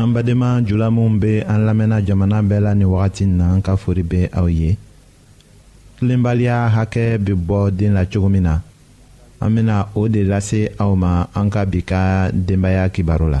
an badenma jula minw be an lamɛnna jamana bɛɛ la ni wagati na an ka fori be aw ye tilenbaliya hakɛ be bɔ den la cogo min na an bena o de lase aw ma an ka bi ka denbaaya kibaru la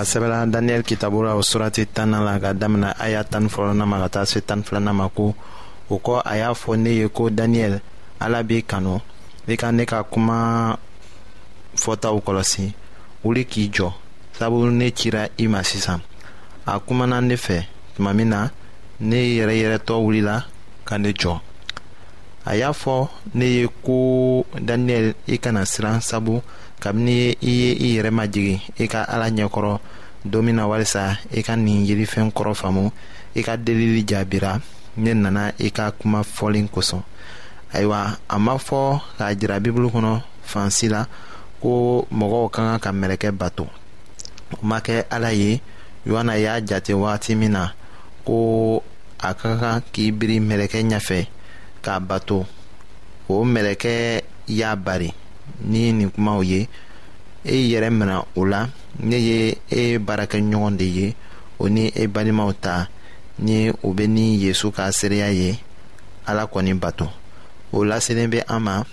a sɛbɛla daniyɛli kitabu la o surati tanna la ka damina a y'a tan fɔlɔna ma ka taa se tan filana ma ko o kɔ a y'a fɔ ne ye ko daniyɛli ala b'i kanu i ka ne ka kuma fɔtaw kɔlɔsi wuli k'i jɔ sabu ne cira i ma sisan a kumana ne fɛ tuma min na ne yɛrɛ yɛrɛtɔ wulila ka ne jɔ a y'a fɔ ne ye ko daniyɛli i kana siran sabu kabini i ye i yɛrɛ majigin i ka ala ɲɛkɔrɔ don min na walisa i ka nin yirifɛn kɔrɔ faamu i ka delili jaabira ne nana i ka kuma fɔlen kosɔn ayiwa a ma fɔ k'a jira bibulu kɔnɔ fansi la ko mɔgɔw ka kan ka mɛlɛkɛ bato o ma kɛ ala ye yohana y'a jate wagati min na ko a ka kan k'i biri mɛlɛkɛ ɲɛfɛ k'a bato o mɛlɛkɛ y'a bari ni nin kumaw ye e yɛrɛ mina o la ne ye e baarakɛ ɲɔgɔn de ye o ni e balimaw ta ni o bɛ ni yesu ka seereya ye ala kɔni bato o laselen bɛ an ma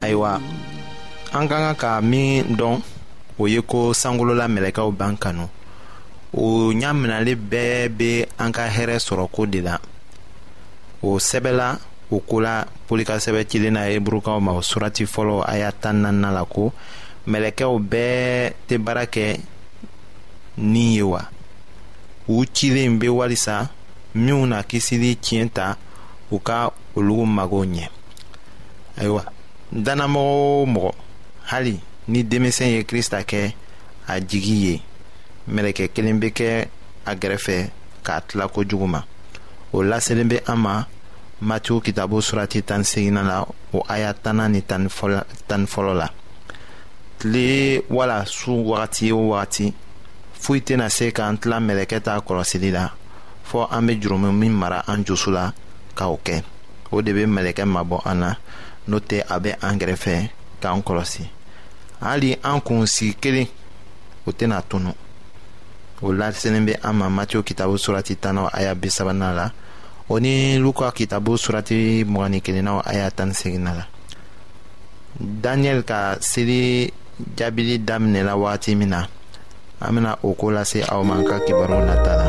ayiwa an ka kan ka min dɔn o ye ko sankolola mɛlɛkɛw b'an kanu o ɲaminali bɛɛ bɛ an ka hɛrɛ sɔrɔ ko de la o sɛbɛla o ko la polika sɛbɛ cilen na eburukaw ma o surati fɔlɔ a y'a tan naanina la ko mɛlɛkɛw bɛɛ tɛ baara kɛ ni ye wa u cilen bɛ walisa minnu na kisili tiɲɛ ta u ka olu mago ɲɛ ayiwa dannamɔgɔ o mɔgɔ hali ni denmisɛn ye krista kɛ a jigi ye mɛlɛkɛ kelen bɛ kɛ a gɛrɛfɛ k'a tila kojugu ma o laselen bɛ an ma matiw kitabu surati tan seginna la o aya tanna ni tan ni fɔlɔ la tile wala su wagati o wagati foyi tɛna se k'an tila mɛlɛkɛ ta kɔlɔsili la fɔ an bɛ jurumi min mara an josu la ka o kɛ o de bɛ mɛlɛkɛ mabɔ an na n'o tɛ a bɛ an kɛrɛfɛ k'an kɔlɔsi hali an kun sigi kelen o tɛna tunu o laselen bɛ an ma matiyo kitabu surati tanaw aya bi sabanan la o ni luka kitabu surati mugan ni kelennaw aya tan ni seginna la daniyɛli ka seli jaabili daminɛla wagati min na an bɛna o ko lase aw ma an ka kibaru nata la.